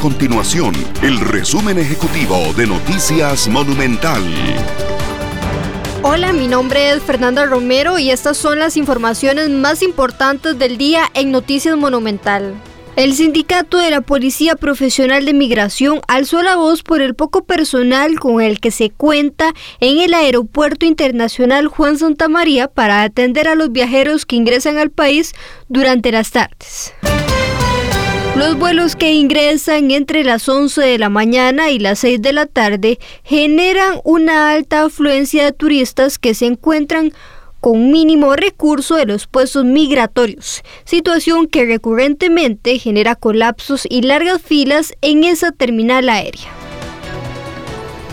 continuación el resumen ejecutivo de Noticias Monumental. Hola, mi nombre es Fernanda Romero y estas son las informaciones más importantes del día en Noticias Monumental. El sindicato de la Policía Profesional de Migración alzó la voz por el poco personal con el que se cuenta en el Aeropuerto Internacional Juan Santa María para atender a los viajeros que ingresan al país durante las tardes. Los vuelos que ingresan entre las 11 de la mañana y las 6 de la tarde generan una alta afluencia de turistas que se encuentran con mínimo recurso de los puestos migratorios, situación que recurrentemente genera colapsos y largas filas en esa terminal aérea.